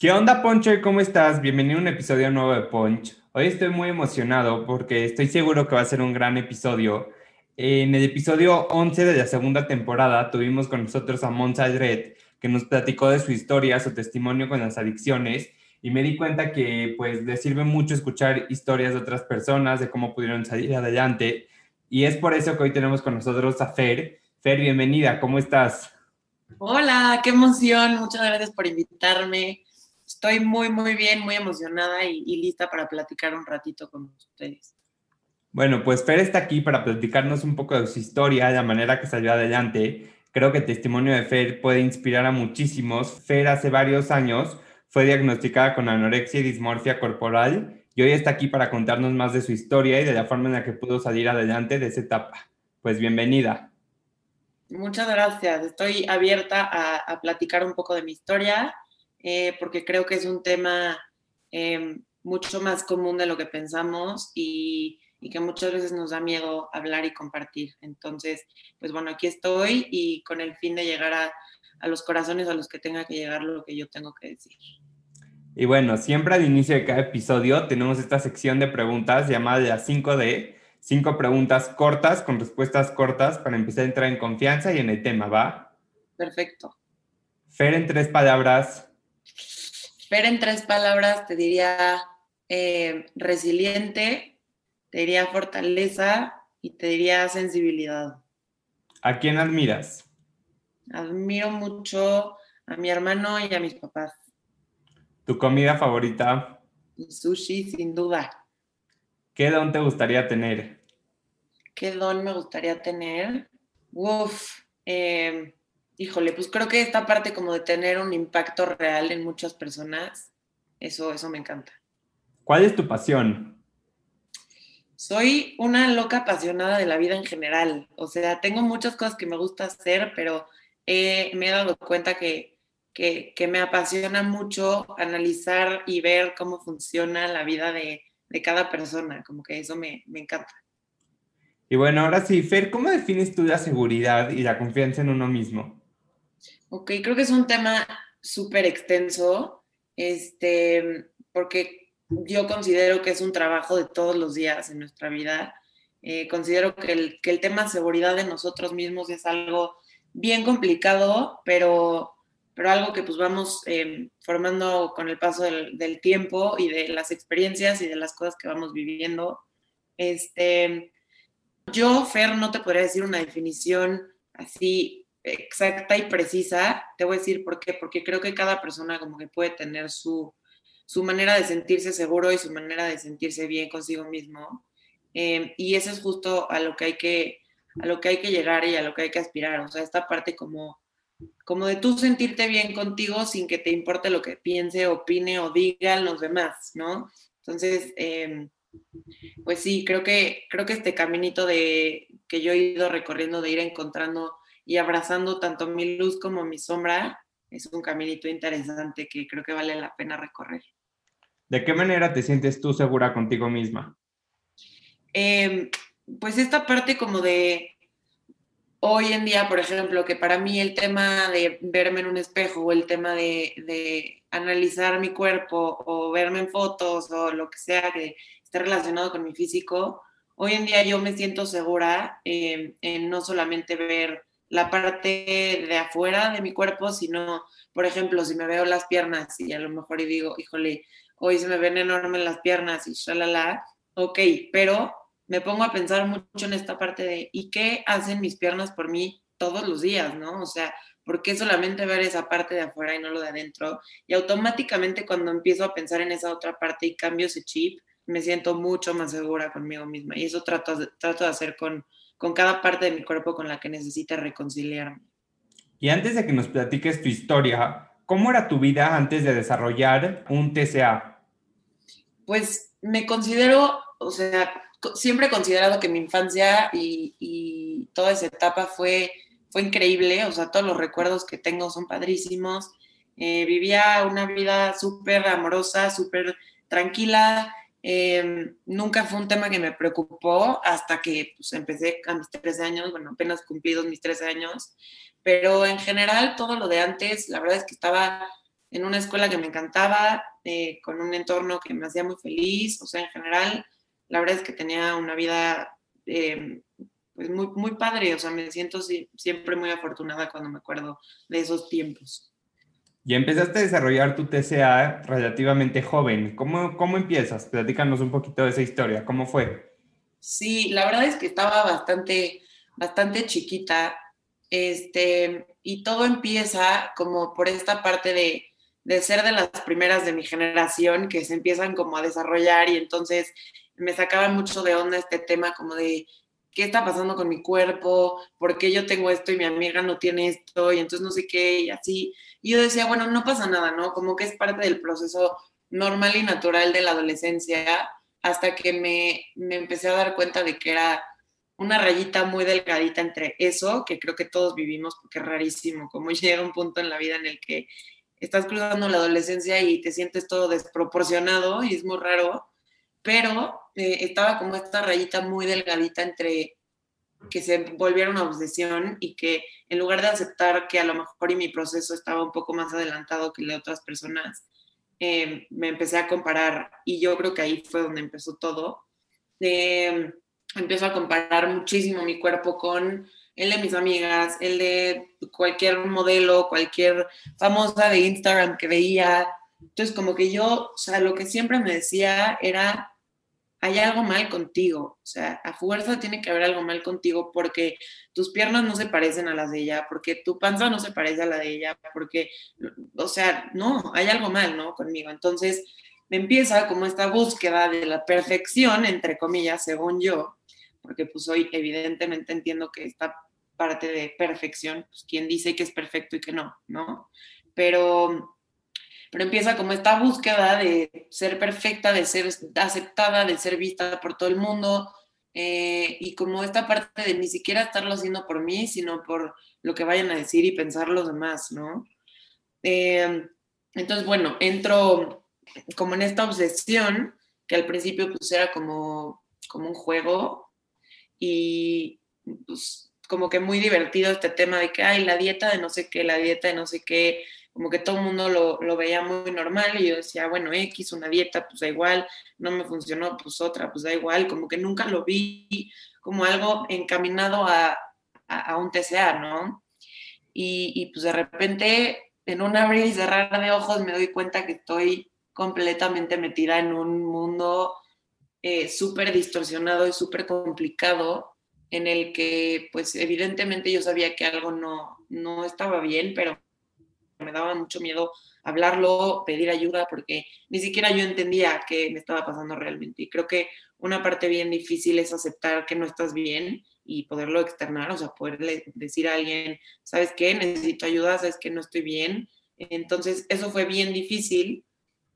¿Qué onda, Poncho? ¿Cómo estás? Bienvenido a un episodio nuevo de Punch. Hoy estoy muy emocionado porque estoy seguro que va a ser un gran episodio. En el episodio 11 de la segunda temporada tuvimos con nosotros a Monza Red, que nos platicó de su historia, su testimonio con las adicciones y me di cuenta que pues le sirve mucho escuchar historias de otras personas, de cómo pudieron salir adelante. Y es por eso que hoy tenemos con nosotros a Fer. Fer, bienvenida, ¿cómo estás? Hola, qué emoción, muchas gracias por invitarme. Estoy muy, muy bien, muy emocionada y, lista para platicar un ratito con ustedes. Bueno, pues Fer está aquí para platicarnos un poco de su historia, de la manera que salió adelante. Creo que el testimonio de Fer puede inspirar a muchísimos. Fer hace varios años fue diagnosticada con anorexia y dismorfia corporal y hoy está aquí para contarnos más de su historia y de la forma en la que pudo salir adelante de esa etapa. Pues bienvenida. Muchas gracias. Estoy abierta a, a platicar un poco de mi historia eh, porque creo que es un tema em, mucho más común de lo que pensamos y, que muchas veces nos da miedo hablar y compartir. Entonces, pues bueno, aquí estoy y con el fin de llegar a, a los corazones a los que tenga que llegar lo que yo tengo que decir. Y bueno, siempre al inicio de cada episodio tenemos esta sección de preguntas llamada las 5D, cinco preguntas cortas con respuestas cortas para empezar a entrar en confianza y en el tema, ¿va? Perfecto. Fer, en tres palabras, pero en tres palabras te diría eh, resiliente, te diría fortaleza y te diría sensibilidad. ¿A quién admiras? Admiro mucho a mi hermano y a mis papás. ¿Tu comida favorita? sushi, sin duda. ¿Qué don te gustaría tener? ¿Qué don me gustaría tener? Uf, eh, híjole, pues creo que esta parte como de tener un impacto real en muchas personas, eso, eso me encanta. ¿Cuál es tu pasión? Soy una loca apasionada de la vida en general. O sea, tengo muchas cosas que me gusta hacer, pero me he dado cuenta que, que, me apasiona mucho analizar y ver cómo funciona la vida de, de cada persona. Como que eso me, me encanta. Y bueno, ahora sí, Fer, ¿cómo defines tú la seguridad y la confianza en uno mismo? Ok, creo que es un tema súper extenso, este, porque yo considero que es un trabajo de todos los días en nuestra vida. Eh, considero que el, que el tema seguridad de nosotros mismos es algo bien complicado, pero, pero algo que pues vamos eh, formando con el paso del, del, tiempo y de las experiencias y de las cosas que vamos viviendo. Este, yo, Fer, no te podría decir una definición así exacta y precisa, te voy a decir por qué, porque creo que cada persona como que puede tener su, su manera de sentirse seguro y su manera de sentirse bien consigo mismo. Em, y eso es justo a lo que hay que a lo que hay que llegar y a lo que hay que aspirar, o sea, esta parte como como de tú sentirte bien contigo sin que te importe lo que piense, opine o digan los demás, ¿no? Entonces, em, pues sí, creo que, creo que este caminito de que yo he ido recorriendo de ir encontrando y abrazando tanto mi luz como mi sombra, es un caminito interesante que creo que vale la pena recorrer. ¿De qué manera te sientes tú segura contigo misma? Em, pues esta parte como de hoy en día, por ejemplo, que para mí el tema de verme en un espejo o el tema de, de analizar mi cuerpo o verme en fotos o lo que sea que esté relacionado con mi físico, hoy en día yo me siento segura em, en no solamente ver la parte de afuera de mi cuerpo, sino, por ejemplo, si me veo las piernas y a lo mejor y digo, híjole, hoy se me ven enormes las piernas y shalala, ok, pero me pongo a pensar mucho en esta parte de, ¿y qué hacen mis piernas por mí todos los días, no? O sea, ¿por qué solamente ver esa parte de afuera y no lo de adentro? Y automáticamente cuando empiezo a pensar en esa otra parte y cambio ese chip, me siento mucho más segura conmigo misma. Y eso trato, trato de hacer con, con cada parte de mi cuerpo con la que necesita reconciliarme. Y antes de que nos platiques tu historia, ¿Cómo era tu vida antes de desarrollar un TCA? Pues me considero, o sea, siempre he considerado que mi infancia y, toda esa etapa fue, fue increíble, o sea, todos los recuerdos que tengo son padrísimos. Eh, vivía una vida súper amorosa, súper tranquila. Em, nunca fue un tema que me preocupó hasta que pues, empecé a mis 13 años, bueno, apenas cumplidos mis 13 años, pero en general todo lo de antes, la verdad es que estaba en una escuela que me encantaba, eh, con un entorno que me hacía muy feliz, o sea, en general la verdad es que tenía una vida eh, pues muy, muy padre, o sea, me siento siempre muy afortunada cuando me acuerdo de esos tiempos. Y empezaste a desarrollar tu TCA relativamente joven. ¿Cómo, cómo empiezas? Platícanos un poquito de esa historia. ¿Cómo fue? Sí, la verdad es que estaba bastante, bastante chiquita. Este, y todo empieza como por esta parte de, de ser de las primeras de mi generación que se empiezan como a desarrollar y entonces me sacaba mucho de onda este tema como de qué está pasando con mi cuerpo, por qué yo tengo esto y mi amiga no tiene esto y entonces no sé qué y así. Y yo decía, bueno, no pasa nada, ¿no? Como que es parte del proceso normal y natural de la adolescencia hasta que me, me empecé a dar cuenta de que era una rayita muy delgadita entre eso, que creo que todos vivimos porque es rarísimo, como llega un punto en la vida en el que estás cruzando la adolescencia y te sientes todo desproporcionado y es muy raro, pero eh, estaba como esta rayita muy delgadita entre que se volviera una obsesión y que en lugar de aceptar que a lo mejor y mi proceso estaba un poco más adelantado que el de otras personas, eh, me empecé a comparar y yo creo que ahí fue donde empezó todo. Eh, empiezo a comparar muchísimo mi cuerpo con el de mis amigas, el de cualquier modelo, cualquier famosa de Instagram que veía. Entonces, como que yo, o sea, lo que siempre me decía era, hay algo mal contigo, o sea, a fuerza tiene que haber algo mal contigo porque tus piernas no se parecen a las de ella, porque tu panza no se parece a la de ella, porque, o sea, no, hay algo mal, ¿no? Conmigo. Entonces, me empieza como esta búsqueda de la perfección, entre comillas, según yo, porque pues hoy evidentemente entiendo que esta parte de perfección, pues quien dice que es perfecto y que no, ¿no? Pero, pero empieza como esta búsqueda de ser perfecta, de ser aceptada, de ser vista por todo el mundo, eh, y como esta parte de ni siquiera estarlo haciendo por mí, sino por lo que vayan a decir y pensar los demás, ¿no? Eh, entonces, bueno, entro como en esta obsesión, que al principio pues era como, como un juego, y pues como que muy divertido este tema de que, hay la dieta de no sé qué, la dieta de no sé qué, como que todo el mundo lo, lo, veía muy normal y yo decía, bueno, X, una dieta, pues da igual, no me funcionó, pues otra, pues da igual, como que nunca lo vi como algo encaminado a, a, un TCA, ¿no? Y, y, pues de repente, en un abrir y cerrar de ojos, me doy cuenta que estoy completamente metida en un mundo eh, súper distorsionado y súper complicado en el que pues evidentemente yo sabía que algo no, no estaba bien, pero me daba mucho miedo hablarlo, pedir ayuda, porque ni siquiera yo entendía qué me estaba pasando realmente. Y creo que una parte bien difícil es aceptar que no estás bien y poderlo externar, o sea, poderle decir a alguien, ¿sabes qué? Necesito ayuda, ¿sabes que no estoy bien? Entonces, eso fue bien difícil,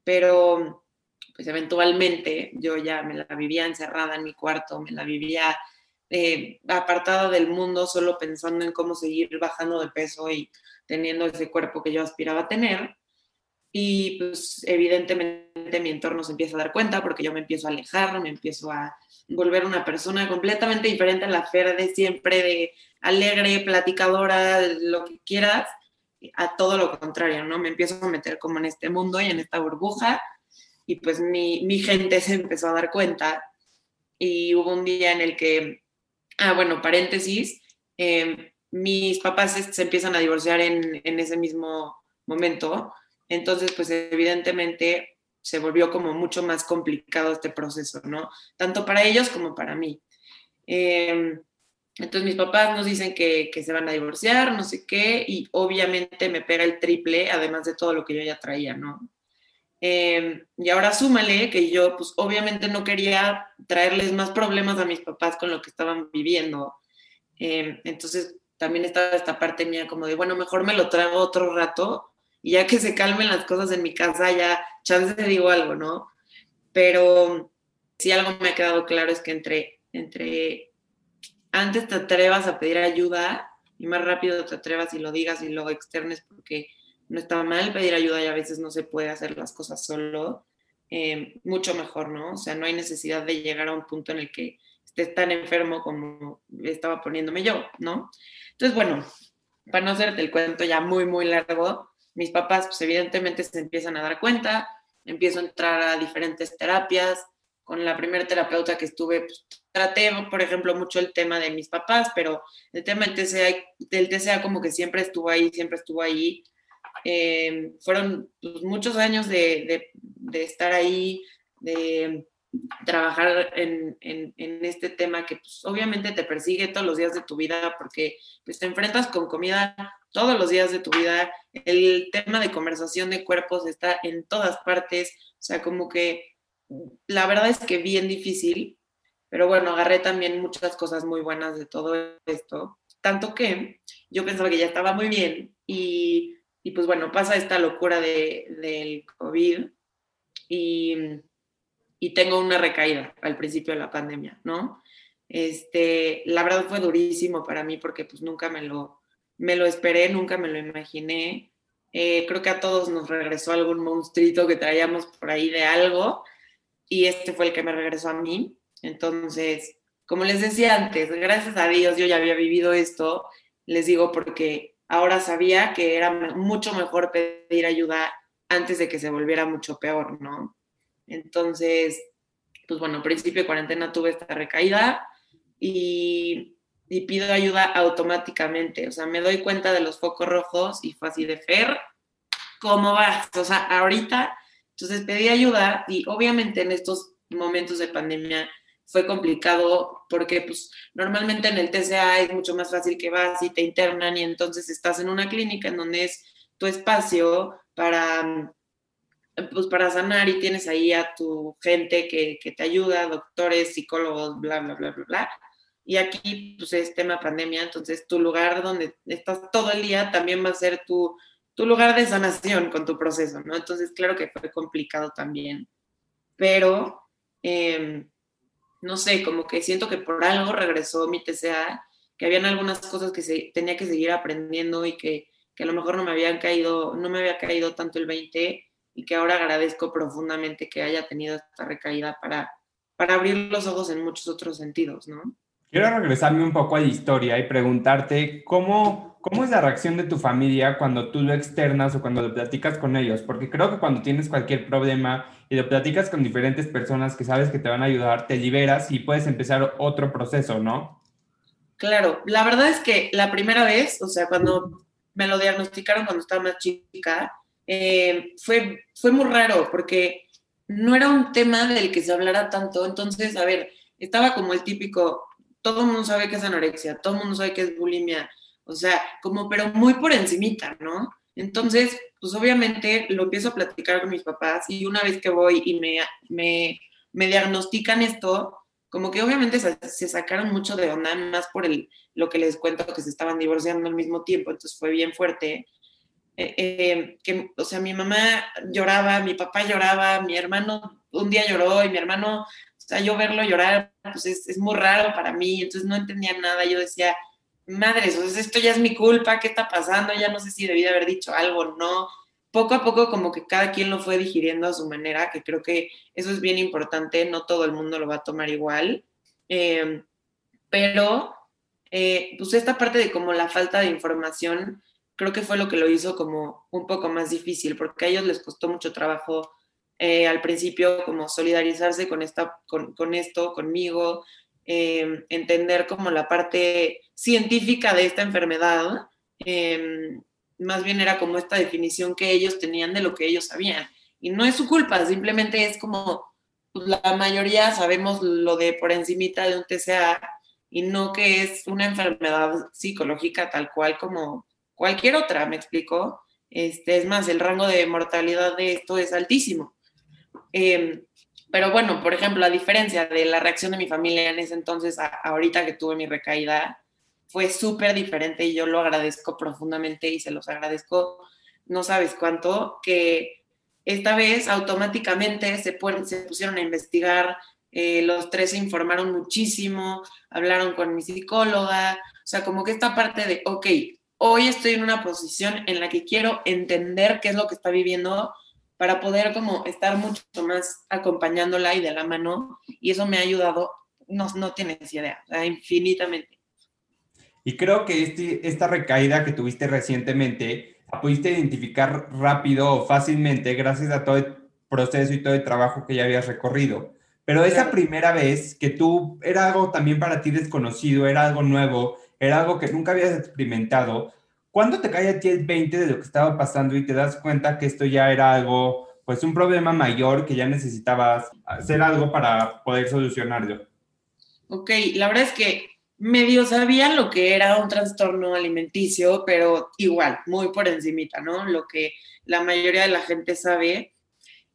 pero pues eventualmente yo ya me la vivía encerrada en mi cuarto, me la vivía eh, apartada del mundo, solo pensando en cómo seguir bajando de peso y teniendo ese cuerpo que yo aspiraba a tener. Y pues evidentemente mi entorno se empieza a dar cuenta porque yo me empiezo a alejar, me empiezo a volver una persona completamente diferente a la Fer de siempre, de alegre, platicadora, lo que quieras, a todo lo contrario, ¿no? Me empiezo a meter como en este mundo y en esta burbuja y pues mi, mi gente se empezó a dar cuenta y hubo un día en el que Ah, bueno, paréntesis, em, mis papás se, empiezan a divorciar en, en, ese mismo momento, entonces pues evidentemente se volvió como mucho más complicado este proceso, ¿no? Tanto para ellos como para mí. Em, entonces mis papás nos dicen que, que, se van a divorciar, no sé qué, y obviamente me pega el triple, además de todo lo que yo ya traía, ¿no? Em, y ahora súmale que yo, pues obviamente no quería traerles más problemas a mis papás con lo que estaban viviendo. Em, entonces también estaba esta parte mía como de, bueno, mejor me lo traigo otro rato y ya que se calmen las cosas en mi casa, ya chance digo algo, ¿no? Pero si algo me ha quedado claro es que entre, entre antes te atrevas a pedir ayuda y más rápido te atrevas y lo digas y lo externes porque no está mal pedir ayuda y a veces no se puede hacer las cosas solo, eh, mucho mejor, ¿no? O sea, no hay necesidad de llegar a un punto en el que estés tan enfermo como estaba poniéndome yo, ¿no? Entonces, bueno, para no hacerte el cuento ya muy, muy largo, mis papás, pues evidentemente se empiezan a dar cuenta, empiezo a entrar a diferentes terapias. Con la primera terapeuta que estuve, pues, traté, por ejemplo, mucho el tema de mis papás, pero el tema del TCA, del TCA como que siempre estuvo ahí, siempre estuvo ahí. Eh, fueron pues, muchos años de, estar ahí, de trabajar en este tema que pues, obviamente te persigue todos los días de tu vida porque pues, te enfrentas con comida todos los días de tu vida. El tema de conversación de cuerpos está en todas partes. O sea, como que la verdad es que bien difícil, pero bueno, agarré también muchas cosas muy buenas de todo esto. Tanto que yo pensaba que ya estaba muy bien y, y pues bueno, pasa esta locura de, del COVID y, y tengo una recaída al principio de la pandemia, ¿no? Este, la verdad fue durísimo para mí porque pues nunca me lo, me lo esperé, nunca me lo imaginé. Eh, creo que a todos nos regresó algún monstruito que traíamos por ahí de algo y este fue el que me regresó a mí. Entonces, como les decía antes, gracias a Dios yo ya había vivido esto, les digo porque ahora sabía que era mucho mejor pedir ayuda antes de que se volviera mucho peor, ¿no? Entonces, pues bueno, principio de cuarentena tuve esta recaída y y pido ayuda automáticamente. O sea, me doy cuenta de los focos rojos y fue así de Fer, ¿cómo vas? O sea, ahorita, entonces pedí ayuda y obviamente en estos momentos de pandemia fue complicado porque pues normalmente en el TCA es mucho más fácil que vas y te internan y entonces estás en una clínica en donde es tu espacio para pues para sanar y tienes ahí a tu gente que, que te ayuda, doctores, psicólogos, bla, bla, bla, bla, y aquí pues es tema pandemia, entonces tu lugar donde estás todo el día también va a ser tu, tu lugar de sanación con tu proceso, ¿no? Entonces claro que fue complicado también, pero em, no sé, como que siento que por algo regresó mi TCA, que habían algunas cosas que se, tenía que seguir aprendiendo y que, que a lo mejor no me habían caído, no me había caído tanto el 20 y que ahora agradezco profundamente que haya tenido esta recaída para, para abrir los ojos en muchos otros sentidos, ¿no? Quiero regresarme un poco a la historia y preguntarte cómo, cómo es la reacción de tu familia cuando tú lo externas o cuando lo platicas con ellos, porque creo que cuando tienes cualquier problema y lo platicas con diferentes personas que sabes que te van a ayudar, te liberas y puedes empezar otro proceso, ¿no? Claro, la verdad es que la primera vez, o sea, cuando me lo diagnosticaron cuando estaba más chica, eh, fue, fue muy raro porque no era un tema del que se hablara tanto, entonces, a ver, estaba como el típico, todo el mundo sabe que es anorexia, todo el mundo sabe que es bulimia, o sea, como, pero muy por encimita, ¿no? Entonces, pues obviamente lo empiezo a platicar con mis papás y una vez que voy y me, me, me diagnostican esto, como que obviamente se, sacaron mucho de onda, más por el, lo que les cuento que se estaban divorciando al mismo tiempo, entonces fue bien fuerte. Eh, eh, que, o sea, mi mamá lloraba, mi papá lloraba, mi hermano un día lloró y mi hermano o sea, yo verlo llorar, pues es, es, muy raro para mí, entonces no entendía nada, yo decía, madre, esto ya es mi culpa, ¿qué está pasando? Ya no sé si debí de haber dicho algo, no. Poco a poco como que cada quien lo fue digiriendo a su manera, que creo que eso es bien importante, no todo el mundo lo va a tomar igual, eh, pero eh, pues esta parte de como la falta de información, creo que fue lo que lo hizo como un poco más difícil, porque a ellos les costó mucho trabajo eh, al principio como solidarizarse con, esta, con, con esto, conmigo, eh, entender como la parte científica de esta enfermedad, eh, más bien era como esta definición que ellos tenían de lo que ellos sabían. Y no es su culpa, simplemente es como pues, la mayoría sabemos lo de por encimita de un TCA y no que es una enfermedad psicológica tal cual como cualquier otra, ¿me explico? Este, es más, el rango de mortalidad de esto es altísimo. Eh, pero bueno, por ejemplo, a diferencia de la reacción de mi familia en ese entonces, ahorita que tuve mi recaída, fue súper diferente y yo lo agradezco profundamente y se los agradezco no sabes cuánto, que esta vez automáticamente se, se pusieron a investigar, eh, los tres se informaron muchísimo, hablaron con mi psicóloga, o sea, como que esta parte de, ok, hoy estoy en una posición en la que quiero entender qué es lo que está viviendo para poder como estar mucho más acompañándola y de la mano, y eso me ha ayudado, no, no tienes idea, infinitamente. Y creo que este, esta recaída que tuviste recientemente, la pudiste identificar rápido o fácilmente gracias a todo el proceso y todo el trabajo que ya habías recorrido. Pero esa primera vez que tú era algo también para ti desconocido, era algo nuevo, era algo que nunca habías experimentado, ¿cuándo te cae a ti el 20 de lo que estaba pasando y te das cuenta que esto ya era algo, pues un problema mayor que ya necesitabas hacer algo para poder solucionarlo? Ok, la verdad es que medio sabía lo que era un trastorno alimenticio, pero igual, muy por encimita, ¿no? Lo que la mayoría de la gente sabe.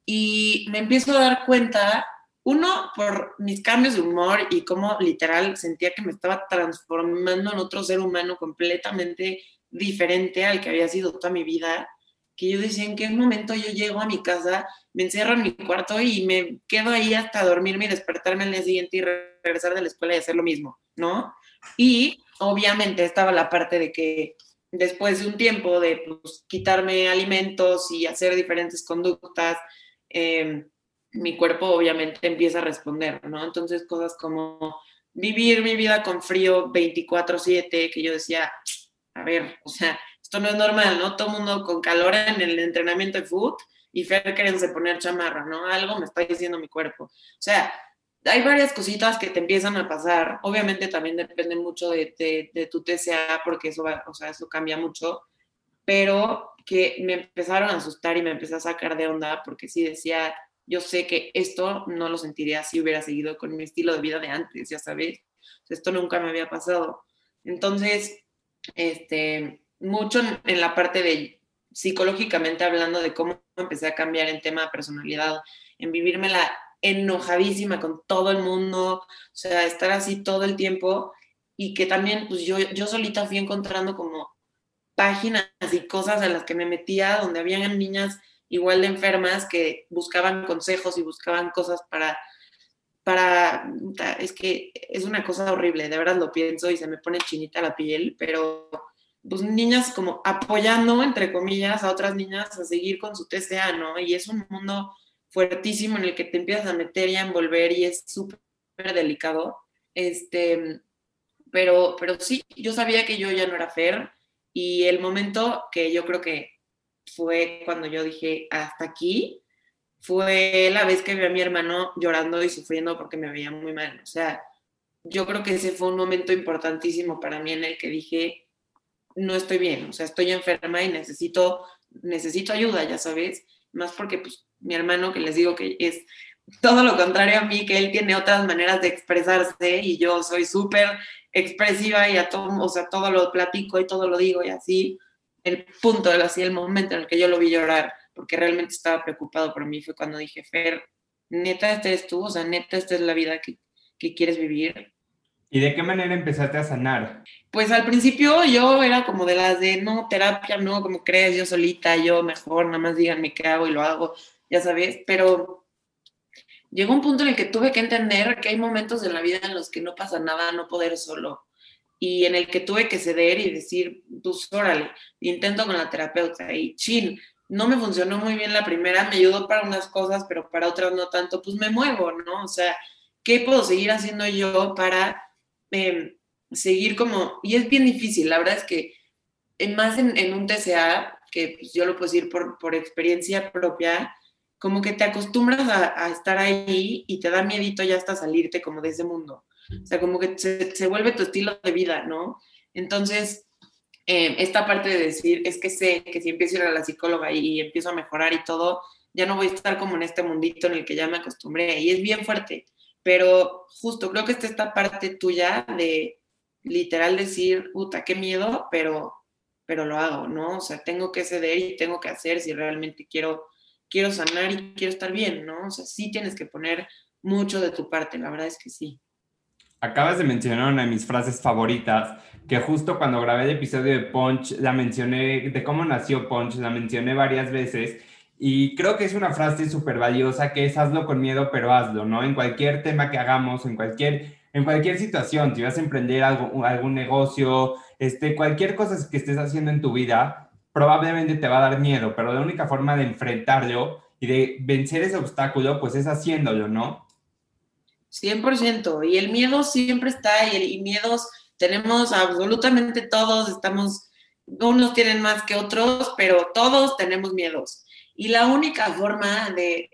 Y me empiezo a dar cuenta, uno, por mis cambios de humor y cómo literal sentía que me estaba transformando en otro ser humano completamente diferente al que había sido toda mi vida, que yo decía, ¿en qué momento yo llego a mi casa, me encierro en mi cuarto y me quedo ahí hasta dormirme y despertarme al día siguiente y regresar de la escuela y hacer lo mismo, ¿no? Y obviamente estaba la parte de que después de un tiempo de pues, quitarme alimentos y hacer diferentes conductas, em, mi cuerpo obviamente empieza a responder, ¿no? Entonces cosas como vivir mi vida con frío 24/7, que yo decía, a ver, o sea, esto no es normal, ¿no? Todo mundo con calor en el entrenamiento de foot y Fer queriéndose poner chamarra, ¿no? Algo me está diciendo mi cuerpo. O sea, hay varias cositas que te empiezan a pasar. Obviamente también depende mucho de, de, tu TCA porque eso, va, o sea, eso cambia mucho, pero que me empezaron a asustar y me empecé a sacar de onda porque sí decía, yo sé que esto no lo sentiría si hubiera seguido con mi estilo de vida de antes, ya sabes. Esto nunca me había pasado. Entonces, este, mucho en la parte de psicológicamente hablando de cómo empecé a cambiar en tema de personalidad, en vivírmela enojadísima con todo el mundo, o sea, estar así todo el tiempo y que también pues yo, yo solita fui encontrando como páginas y cosas en las que me metía donde habían niñas igual de enfermas que buscaban consejos y buscaban cosas para, para, es que es una cosa horrible, de verdad lo pienso y se me pone chinita la piel, pero pues niñas como apoyando, entre comillas, a otras niñas a seguir con su TCA, ¿no? Y es un mundo fuertísimo en el que te empiezas a meter y a envolver y es súper delicado. Este, pero, pero sí, yo sabía que yo ya no era Fer y el momento que yo creo que fue cuando yo dije hasta aquí, fue la vez que vi a mi hermano llorando y sufriendo porque me veía muy mal. O sea, yo creo que ese fue un momento importantísimo para mí en el que dije, no estoy bien, o sea, estoy enferma y necesito, necesito ayuda, ya sabes, más porque pues mi hermano que les digo que es todo lo contrario a mí, que él tiene otras maneras de expresarse y yo soy súper expresiva y a todo, o sea, todo lo platico y todo lo digo y así, el punto, así el momento en el que yo lo vi llorar, porque realmente estaba preocupado por mí, fue cuando dije, Fer, neta, este es tú, o sea, neta, esta es la vida que, que quieres vivir. ¿Y de qué manera empezaste a sanar? Pues al principio yo era como de las de, no, terapia, no, como crees, yo solita, yo mejor, nada más díganme qué hago y lo hago ya sabes, pero llegó un punto en el que tuve que entender que hay momentos en la vida en los que no pasa nada, no poder solo, y en el que tuve que ceder y decir, pues órale, intento con la terapeuta, y chin, no me funcionó muy bien la primera, me ayudó para unas cosas, pero para otras no tanto, pues me muevo, ¿no? O sea, ¿qué puedo seguir haciendo yo para em, seguir como, y es bien difícil, la verdad es que más en, un TCA, que pues, yo lo puedo decir por, por experiencia propia, como que te acostumbras a, estar ahí y te da miedito ya hasta salirte como de ese mundo. O sea, como que se, vuelve tu estilo de vida, ¿no? Entonces, eh, esta parte de decir, es que sé que si empiezo a ir a la psicóloga y, empiezo a mejorar y todo, ya no voy a estar como en este mundito en el que ya me acostumbré. Y es bien fuerte. Pero justo creo que está esta parte tuya de literal decir, puta, qué miedo, pero, pero lo hago, ¿no? O sea, tengo que ceder y tengo que hacer si realmente quiero quiero sanar y quiero estar bien, ¿no? O sea, sí tienes que poner mucho de tu parte, la verdad es que sí. Acabas de mencionar una de mis frases favoritas, que justo cuando grabé el episodio de Punch, la mencioné, de cómo nació Punch, la mencioné varias veces. Y creo que es una frase súper valiosa que es hazlo con miedo, pero hazlo, ¿no? En cualquier tema que hagamos, en cualquier, en cualquier situación, si vas a emprender algo, algún negocio, este, cualquier cosa que estés haciendo en tu vida, probablemente te va a dar miedo, pero la única forma de enfrentarlo y de vencer ese obstáculo, pues es haciéndolo, ¿no? 100%. Y el miedo siempre está y, y miedos tenemos absolutamente todos, estamos, unos tienen más que otros, pero todos tenemos miedos. Y la única forma de,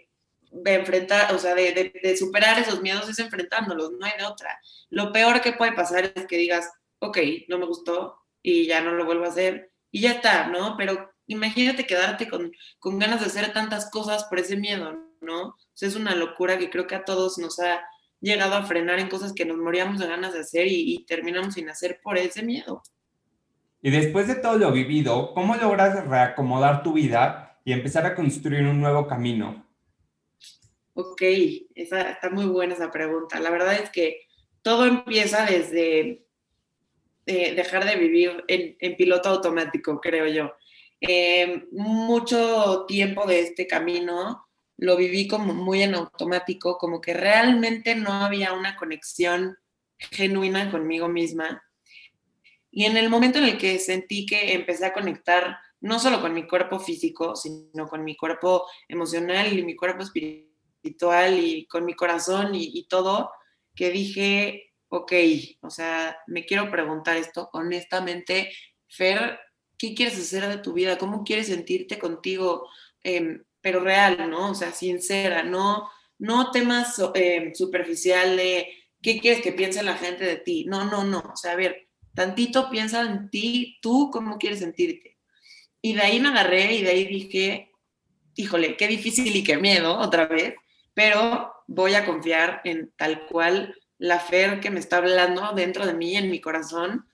de enfrentar, o sea, de, de, superar esos miedos es enfrentándolos, no hay otra. Lo peor que puede pasar es que digas, ok, no me gustó y ya no lo vuelvo a hacer y ya está, ¿no? Pero imagínate quedarte con, con ganas de hacer tantas cosas por ese miedo, ¿no? O es una locura que creo que a todos nos ha llegado a frenar en cosas que nos moríamos de ganas de hacer y, y terminamos sin hacer por ese miedo. Y después de todo lo vivido, ¿cómo logras reacomodar tu vida y empezar a construir un nuevo camino? Ok, esa, está muy buena esa pregunta. La verdad es que todo empieza desde eh, dejar de vivir en, en, piloto automático, creo yo. Eh, mucho tiempo de este camino lo viví como muy en automático, como que realmente no había una conexión genuina conmigo misma. Y en el momento en el que sentí que empecé a conectar no solo con mi cuerpo físico, sino con mi cuerpo emocional y mi cuerpo espiritual y con mi corazón y, todo, que dije, ok, o sea, me quiero preguntar esto honestamente, Fer, ¿qué quieres hacer de tu vida? ¿Cómo quieres sentirte contigo? Eh, pero real, ¿no? O sea, sincera, no, no temas eh, superficial de qué quieres que piense la gente de ti. No, no, no. O sea, a ver, tantito piensa en ti, tú cómo quieres sentirte. Y de ahí me agarré y de ahí dije, híjole, qué difícil y qué miedo otra vez, pero voy a confiar en tal cual la Fer que me está hablando dentro de mí, en mi corazón,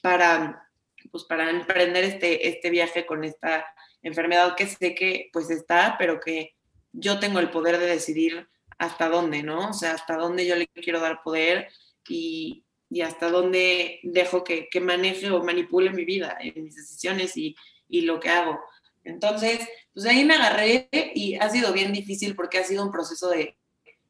para, pues, para emprender este, este viaje con esta enfermedad que sé que pues está, pero que yo tengo el poder de decidir hasta dónde, ¿no? O sea, hasta dónde yo le quiero dar poder y, y hasta dónde dejo que, que, maneje o manipule mi vida, en mis decisiones y, y lo que hago. Entonces, pues ahí me agarré y ha sido bien difícil porque ha sido un proceso de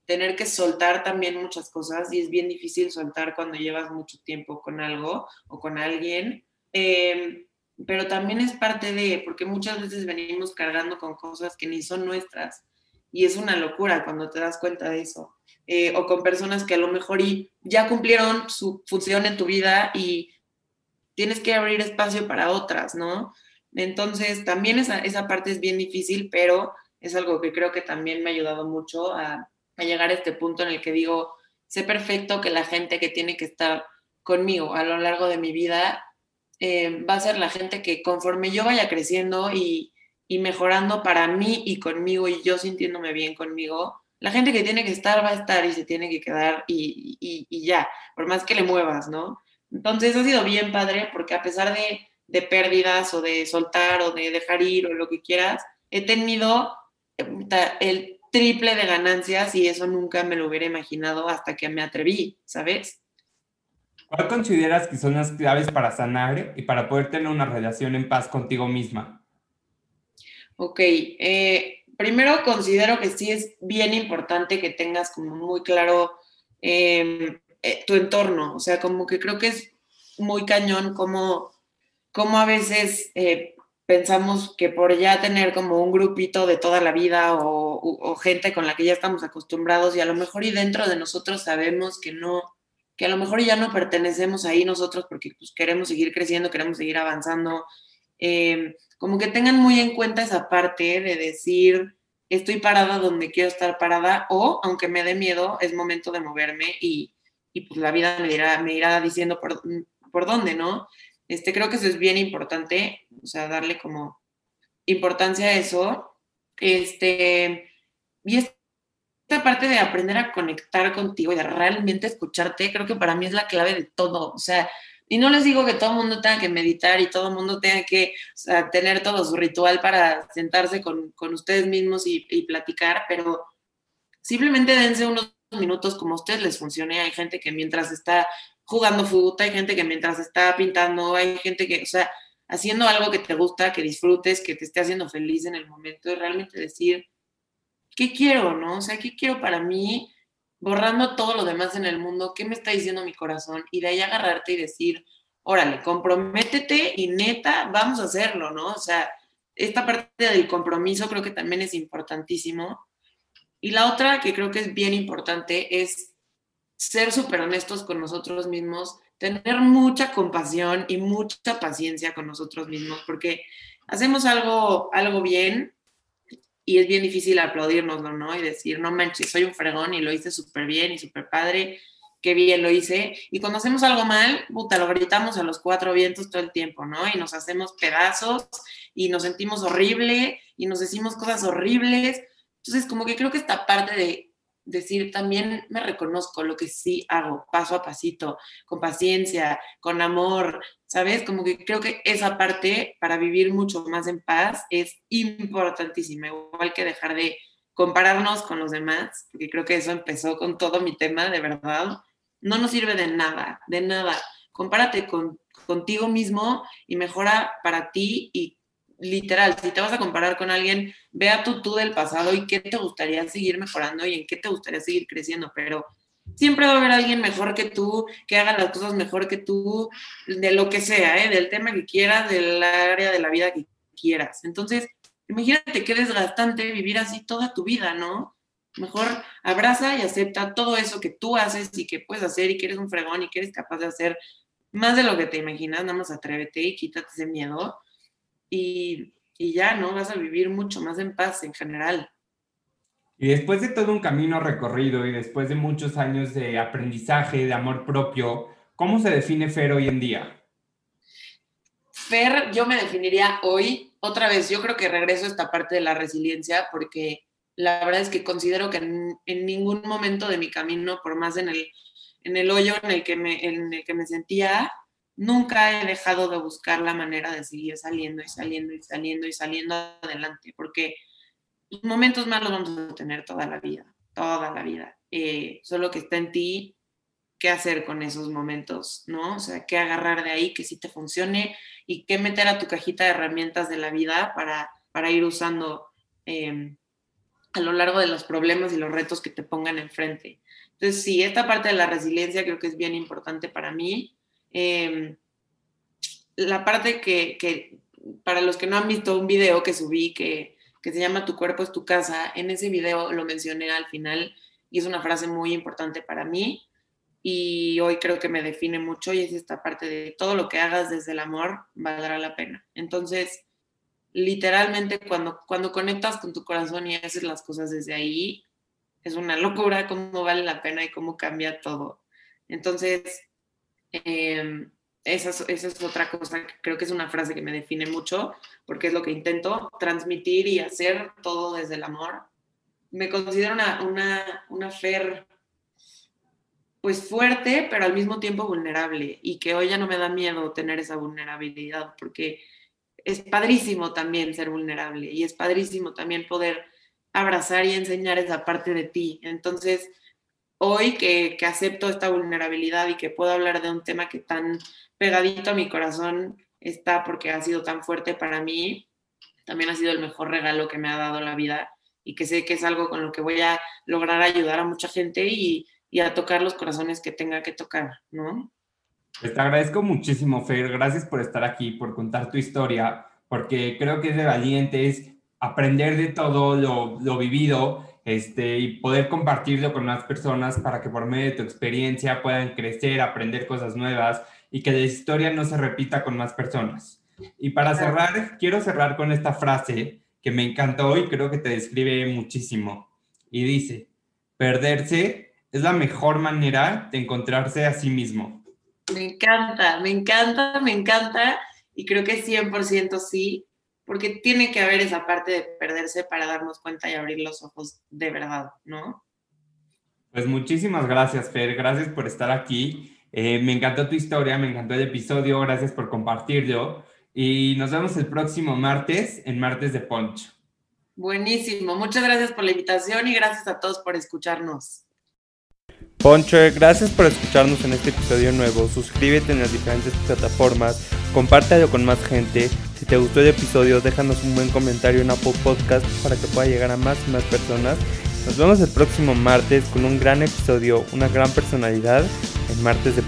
tener que soltar también muchas cosas y es bien difícil soltar cuando llevas mucho tiempo con algo o con alguien. Eh, pero también es parte de, porque muchas veces venimos cargando con cosas que ni son nuestras y es una locura cuando te das cuenta de eso. Eh, o con personas que a lo mejor y ya cumplieron su función en tu vida y tienes que abrir espacio para otras, ¿no? Entonces, también esa, esa parte es bien difícil, pero es algo que creo que también me ha ayudado mucho a, a llegar a este punto en el que digo, sé perfecto que la gente que tiene que estar conmigo a lo largo de mi vida eh, va a ser la gente que conforme yo vaya creciendo y, y, mejorando para mí y conmigo y yo sintiéndome bien conmigo, la gente que tiene que estar va a estar y se tiene que quedar y, y, y ya, por más que le muevas, ¿no? Entonces ha sido bien padre porque a pesar de, de pérdidas o de soltar o de dejar ir o lo que quieras, he tenido eh, el triple de ganancias y eso nunca me lo hubiera imaginado hasta que me atreví, ¿sabes? ¿Cuál consideras que son las claves para sanar y para poder tener una relación en paz contigo misma? Ok, eh, primero considero que sí es bien importante que tengas como muy claro eh, eh, tu entorno, o sea, como que creo que es muy cañón como, como a veces eh, pensamos que por ya tener como un grupito de toda la vida o, o, o gente con la que ya estamos acostumbrados y a lo mejor y dentro de nosotros sabemos que no, que a lo mejor ya no pertenecemos ahí nosotros porque pues, queremos seguir creciendo, queremos seguir avanzando. Eh, como que tengan muy en cuenta esa parte de decir, estoy parada donde quiero estar parada o, aunque me dé miedo, es momento de moverme y, y pues la vida me, dirá, me irá diciendo por, por dónde, ¿no? Este, creo que eso es bien importante, o sea, darle como importancia a eso. Este, y es esta parte de aprender a conectar contigo y de realmente escucharte, creo que para mí es la clave de todo. O sea, y no les digo que todo el mundo tenga que meditar y todo el mundo tenga que o sea, tener todo su ritual para sentarse con, con ustedes mismos y, y, platicar, pero simplemente dense unos minutos como a ustedes les funcione. Hay gente que mientras está jugando fútbol, hay gente que mientras está pintando, hay gente que, o sea, haciendo algo que te gusta, que disfrutes, que te esté haciendo feliz en el momento y realmente decir, ¿qué quiero, no? O sea, ¿qué quiero para mí? Borrando todo lo demás en el mundo, ¿qué me está diciendo mi corazón? Y de ahí agarrarte y decir, órale, comprométete y neta, vamos a hacerlo, ¿no? O sea, esta parte del compromiso creo que también es importantísimo. Y la otra que creo que es bien importante es ser súper honestos con nosotros mismos, tener mucha compasión y mucha paciencia con nosotros mismos, porque hacemos algo, algo bien y es bien difícil aplaudirnoslo, ¿no? Y decir, no manches, soy un fregón y lo hice súper bien y súper padre, qué bien lo hice. Y cuando hacemos algo mal, puta, lo gritamos a los cuatro vientos todo el tiempo, ¿no? Y nos hacemos pedazos y nos sentimos horrible y nos decimos cosas horribles. Entonces, como que creo que esta parte de decir también me reconozco lo que sí hago, paso a pasito, con paciencia, con amor, ¿sabes? Como que creo que esa parte para vivir mucho más en paz es importantísima, igual que dejar de compararnos con los demás, porque creo que eso empezó con todo mi tema, de verdad, no nos sirve de nada, de nada. Compárate con, contigo mismo y mejora para ti y literal, si te vas a comparar con alguien, vea tu tú del pasado y qué te gustaría seguir mejorando y en qué te gustaría seguir creciendo, pero siempre va a haber alguien mejor que tú, que haga las cosas mejor que tú, de lo que sea, ¿eh? del tema que quieras, del área de la vida que quieras. Entonces, imagínate qué desgastante vivir así toda tu vida, ¿no? Mejor abraza y acepta todo eso que tú haces y que puedes hacer y que eres un fregón y que eres capaz de hacer más de lo que te imaginas, nada más atrévete y quítate ese miedo y, ya, ¿no? Vas a vivir mucho más en paz en general. Y después de todo un camino recorrido y después de muchos años de aprendizaje, de amor propio, ¿cómo se define Fer hoy en día? Fer, yo me definiría hoy, otra vez, yo creo que regreso a esta parte de la resiliencia porque la verdad es que considero que en, ningún momento de mi camino, por más en el, en el hoyo en el, que me, en el que me sentía, nunca he dejado de buscar la manera de seguir saliendo y saliendo y saliendo y saliendo adelante, porque los momentos malos vamos a tener toda la vida, toda la vida. Eh, solo que está en ti qué hacer con esos momentos, ¿no? O sea, qué agarrar de ahí que sí te funcione y qué meter a tu cajita de herramientas de la vida para, para ir usando em, a lo largo de los problemas y los retos que te pongan enfrente. Entonces, sí, esta parte de la resiliencia creo que es bien importante para mí. Em, la parte que, para los que no han visto un video que subí que, que se llama Tu cuerpo es tu casa, en ese video lo mencioné al final y es una frase muy importante para mí y hoy creo que me define mucho y es esta parte de todo lo que hagas desde el amor valdrá la pena. Entonces, literalmente cuando, cuando conectas con tu corazón y haces las cosas desde ahí, es una locura cómo vale la pena y cómo cambia todo. Entonces, Em, esa, es, otra cosa creo que es una frase que me define mucho, porque es lo que intento transmitir y hacer todo desde el amor. Me considero una, una, una Fer pues fuerte, pero al mismo tiempo vulnerable y que hoy ya no me da miedo tener esa vulnerabilidad porque es padrísimo también ser vulnerable y es padrísimo también poder abrazar y enseñar esa parte de ti. Entonces, hoy que, acepto esta vulnerabilidad y que puedo hablar de un tema que tan pegadito a mi corazón está porque ha sido tan fuerte para mí, también ha sido el mejor regalo que me ha dado la vida y que sé que es algo con lo que voy a lograr ayudar a mucha gente y, a tocar los corazones que tenga que tocar, ¿no? Pues te agradezco muchísimo, Fer. Gracias por estar aquí, por contar tu historia, porque creo que es de valientes aprender de todo lo, lo vivido este, y poder compartirlo con más personas para que por medio de tu experiencia puedan crecer, aprender cosas nuevas y que la historia no se repita con más personas. Y para cerrar, quiero cerrar con esta frase que me encantó y creo que te describe muchísimo. Y dice, perderse es la mejor manera de encontrarse a sí mismo. Me encanta, me encanta, me encanta. Y creo que 100% sí porque tiene que haber esa parte de perderse para darnos cuenta y abrir los ojos de verdad, ¿no? Pues muchísimas gracias, Fer, gracias por estar aquí. Eh, me encantó tu historia, me encantó el episodio, gracias por compartirlo. Y nos vemos el próximo martes en Martes de Poncho. Buenísimo, muchas gracias por la invitación y gracias a todos por escucharnos. Poncho, gracias por escucharnos en este episodio nuevo. Suscríbete en las diferentes plataformas, compártelo con más gente. Te gustó el episodio, déjanos un buen comentario en Apple Podcast para que pueda llegar a más y más personas. Nos vemos el próximo martes con un gran episodio, una gran personalidad en Martes de